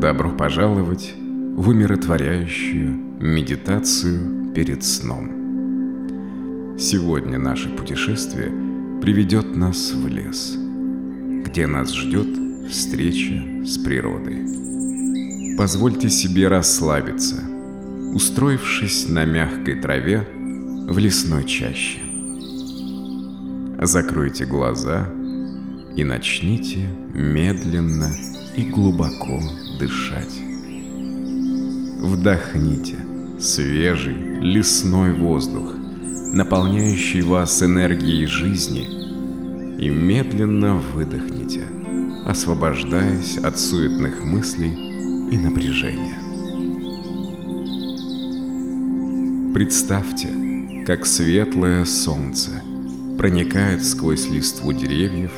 Добро пожаловать в умиротворяющую медитацию перед сном. Сегодня наше путешествие приведет нас в лес, где нас ждет встреча с природой. Позвольте себе расслабиться, устроившись на мягкой траве в лесной чаще. Закройте глаза и начните медленно и глубоко дышать. Вдохните свежий лесной воздух, наполняющий вас энергией жизни, и медленно выдохните, освобождаясь от суетных мыслей и напряжения. Представьте, как светлое солнце проникает сквозь листву деревьев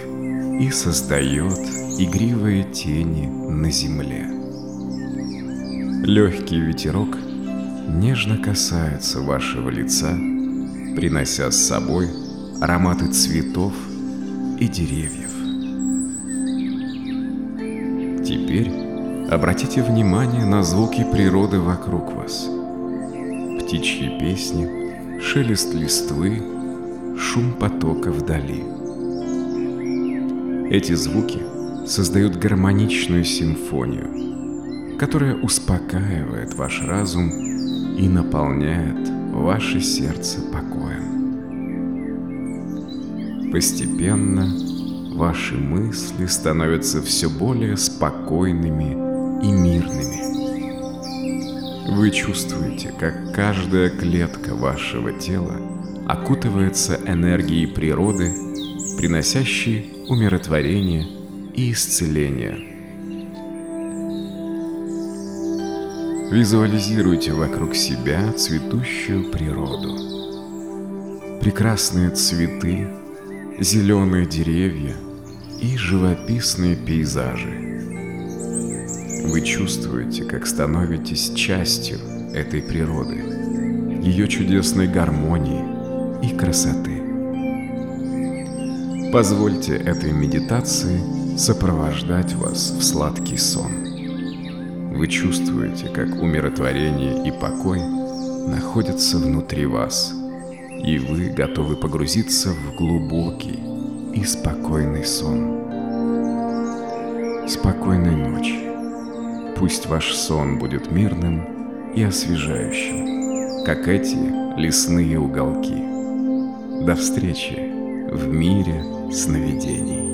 и создает игривые тени на земле. Легкий ветерок нежно касается вашего лица, принося с собой ароматы цветов и деревьев. Теперь обратите внимание на звуки природы вокруг вас. Птичьи песни, шелест листвы, шум потока вдали. Эти звуки создают гармоничную симфонию, которая успокаивает ваш разум и наполняет ваше сердце покоем. Постепенно ваши мысли становятся все более спокойными и мирными. Вы чувствуете, как каждая клетка вашего тела окутывается энергией природы, приносящей умиротворение и исцеление. Визуализируйте вокруг себя цветущую природу. Прекрасные цветы, зеленые деревья и живописные пейзажи. Вы чувствуете, как становитесь частью этой природы, ее чудесной гармонии и красоты. Позвольте этой медитации сопровождать вас в сладкий сон. Вы чувствуете, как умиротворение и покой находятся внутри вас, и вы готовы погрузиться в глубокий и спокойный сон. Спокойной ночи. Пусть ваш сон будет мирным и освежающим, как эти лесные уголки. До встречи в мире сновидений.